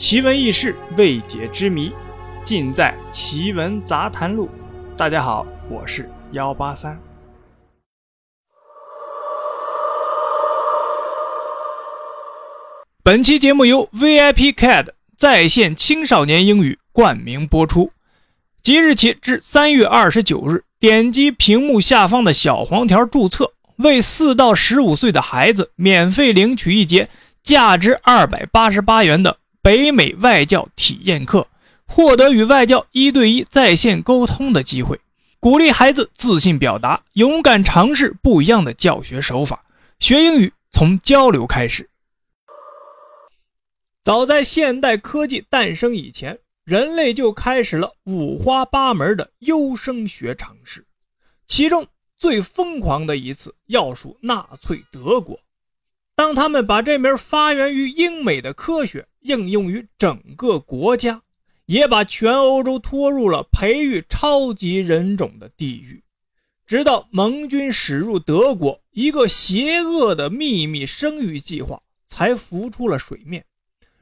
奇闻异事、未解之谜，尽在《奇闻杂谈录》。大家好，我是幺八三。本期节目由 VIP CAD 在线青少年英语冠名播出。即日起至三月二十九日，点击屏幕下方的小黄条注册，为四到十五岁的孩子免费领取一节价值二百八十八元的北美外教体验课，获得与外教一对一在线沟通的机会，鼓励孩子自信表达，勇敢尝试不一样的教学手法。学英语从交流开始。早在现代科技诞生以前，人类就开始了五花八门的优生学尝试。其中最疯狂的一次，要数纳粹德国。当他们把这门发源于英美的科学应用于整个国家，也把全欧洲拖入了培育超级人种的地狱。直到盟军驶入德国，一个邪恶的秘密生育计划才浮出了水面。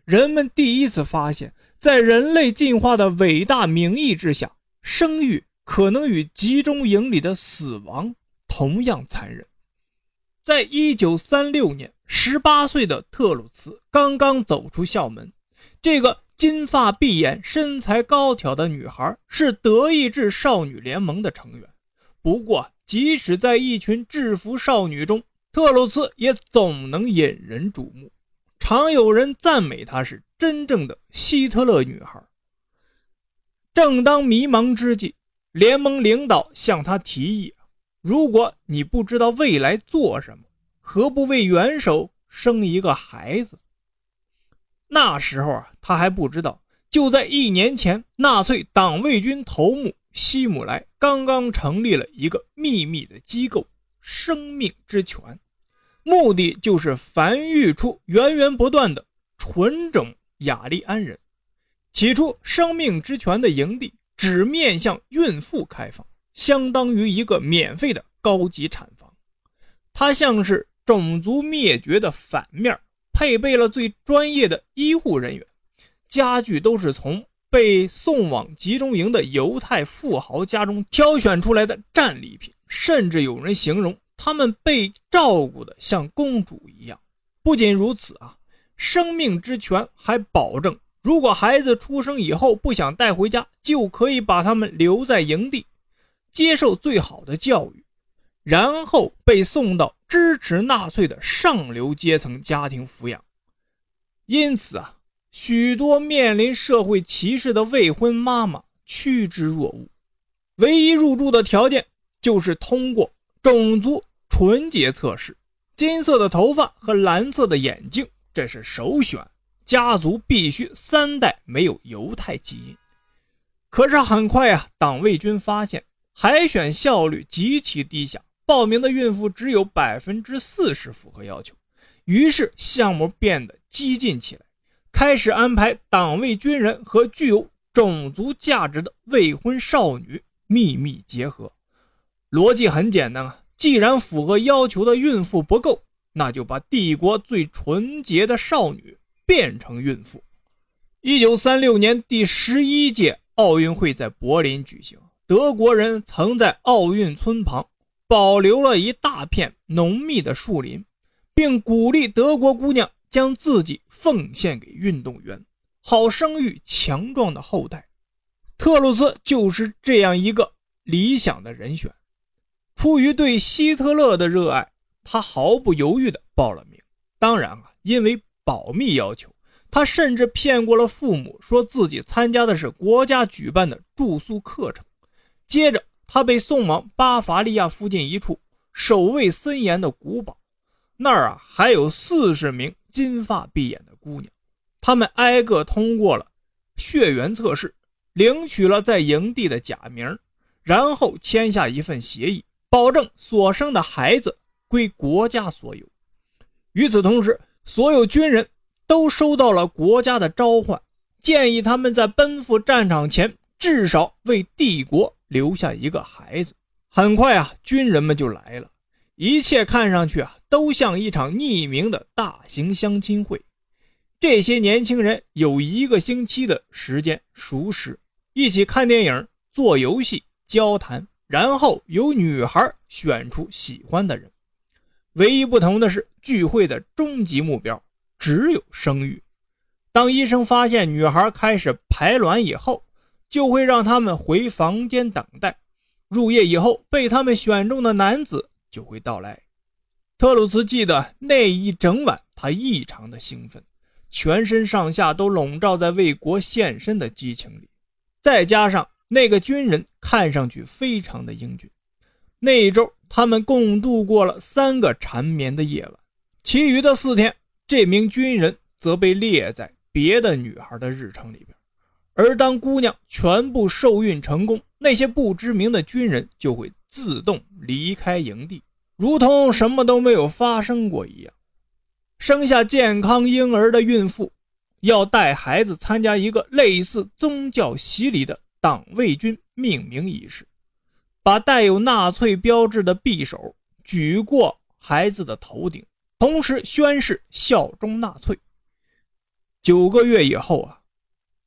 人们第一次发现，在人类进化的伟大名义之下，生育可能与集中营里的死亡同样残忍。在一九三六年，十八岁的特鲁茨刚刚走出校门。这个金发碧眼、身材高挑的女孩是德意志少女联盟的成员。不过，即使在一群制服少女中，特鲁茨也总能引人瞩目。常有人赞美她是真正的希特勒女孩。正当迷茫之际，联盟领导向她提议：“如果你不知道未来做什么，何不为元首生一个孩子？”那时候啊，他还不知道，就在一年前，纳粹党卫军头目希姆莱刚刚成立了一个秘密的机构——生命之泉。目的就是繁育出源源不断的纯种雅利安人。起初，生命之泉的营地只面向孕妇开放，相当于一个免费的高级产房。它像是种族灭绝的反面，配备了最专业的医护人员，家具都是从被送往集中营的犹太富豪家中挑选出来的战利品，甚至有人形容。他们被照顾的像公主一样。不仅如此啊，生命之泉还保证，如果孩子出生以后不想带回家，就可以把他们留在营地，接受最好的教育，然后被送到支持纳粹的上流阶层家庭抚养。因此啊，许多面临社会歧视的未婚妈妈趋之若鹜。唯一入住的条件就是通过种族。纯洁测试，金色的头发和蓝色的眼睛，这是首选。家族必须三代没有犹太基因。可是很快啊，党卫军发现海选效率极其低下，报名的孕妇只有百分之四十符合要求。于是项目变得激进起来，开始安排党卫军人和具有种族价值的未婚少女秘密结合。逻辑很简单啊。既然符合要求的孕妇不够，那就把帝国最纯洁的少女变成孕妇。一九三六年第十一届奥运会在柏林举行，德国人曾在奥运村旁保留了一大片浓密的树林，并鼓励德国姑娘将自己奉献给运动员，好生育强壮的后代。特鲁斯就是这样一个理想的人选。出于对希特勒的热爱，他毫不犹豫地报了名。当然啊，因为保密要求，他甚至骗过了父母，说自己参加的是国家举办的住宿课程。接着，他被送往巴伐利亚附近一处守卫森严的古堡，那儿啊还有四十名金发碧眼的姑娘，他们挨个通过了血缘测试，领取了在营地的假名，然后签下一份协议。保证所生的孩子归国家所有。与此同时，所有军人都收到了国家的召唤，建议他们在奔赴战场前至少为帝国留下一个孩子。很快啊，军人们就来了，一切看上去啊都像一场匿名的大型相亲会。这些年轻人有一个星期的时间熟识，一起看电影、做游戏、交谈，然后由女孩选出喜欢的人。唯一不同的是，聚会的终极目标只有生育。当医生发现女孩开始排卵以后，就会让他们回房间等待。入夜以后，被他们选中的男子就会到来。特鲁茨记得那一整晚，他异常的兴奋。全身上下都笼罩在为国献身的激情里，再加上那个军人看上去非常的英俊。那一周，他们共度过了三个缠绵的夜晚，其余的四天，这名军人则被列在别的女孩的日程里边。而当姑娘全部受孕成功，那些不知名的军人就会自动离开营地，如同什么都没有发生过一样。生下健康婴儿的孕妇要带孩子参加一个类似宗教洗礼的党卫军命名仪式，把带有纳粹标志的匕首举过孩子的头顶，同时宣誓效忠纳粹。九个月以后啊，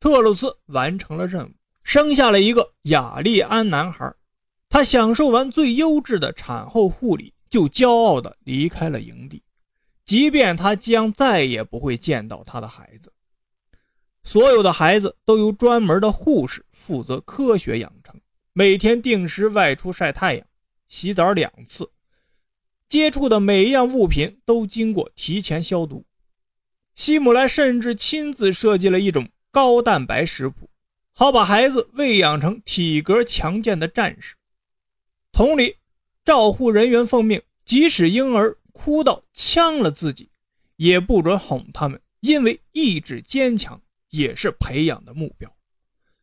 特鲁斯完成了任务，生下了一个雅利安男孩。他享受完最优质的产后护理，就骄傲地离开了营地。即便他将再也不会见到他的孩子，所有的孩子都由专门的护士负责科学养成，每天定时外出晒太阳，洗澡两次，接触的每一样物品都经过提前消毒。希姆莱甚至亲自设计了一种高蛋白食谱，好把孩子喂养成体格强健的战士。同理，照护人员奉命，即使婴儿。哭到呛了自己，也不准哄他们，因为意志坚强也是培养的目标。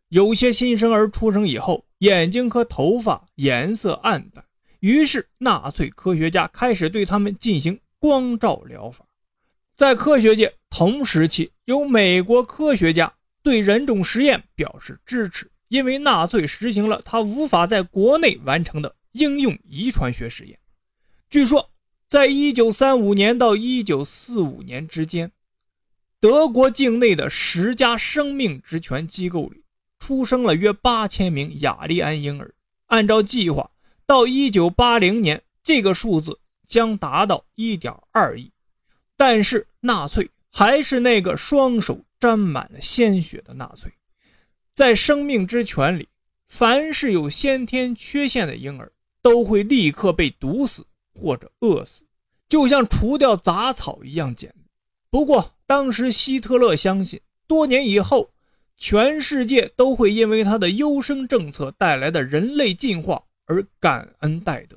有些新生儿出生以后，眼睛和头发颜色暗淡，于是纳粹科学家开始对他们进行光照疗法。在科学界，同时期有美国科学家对人种实验表示支持，因为纳粹实行了他无法在国内完成的应用遗传学实验。据说。在一九三五年到一九四五年之间，德国境内的十家生命职权机构里出生了约八千名雅利安婴儿。按照计划，到一九八零年，这个数字将达到一点二亿。但是，纳粹还是那个双手沾满了鲜血的纳粹。在生命之泉里，凡是有先天缺陷的婴儿都会立刻被毒死。或者饿死，就像除掉杂草一样简单。不过，当时希特勒相信，多年以后，全世界都会因为他的优生政策带来的人类进化而感恩戴德。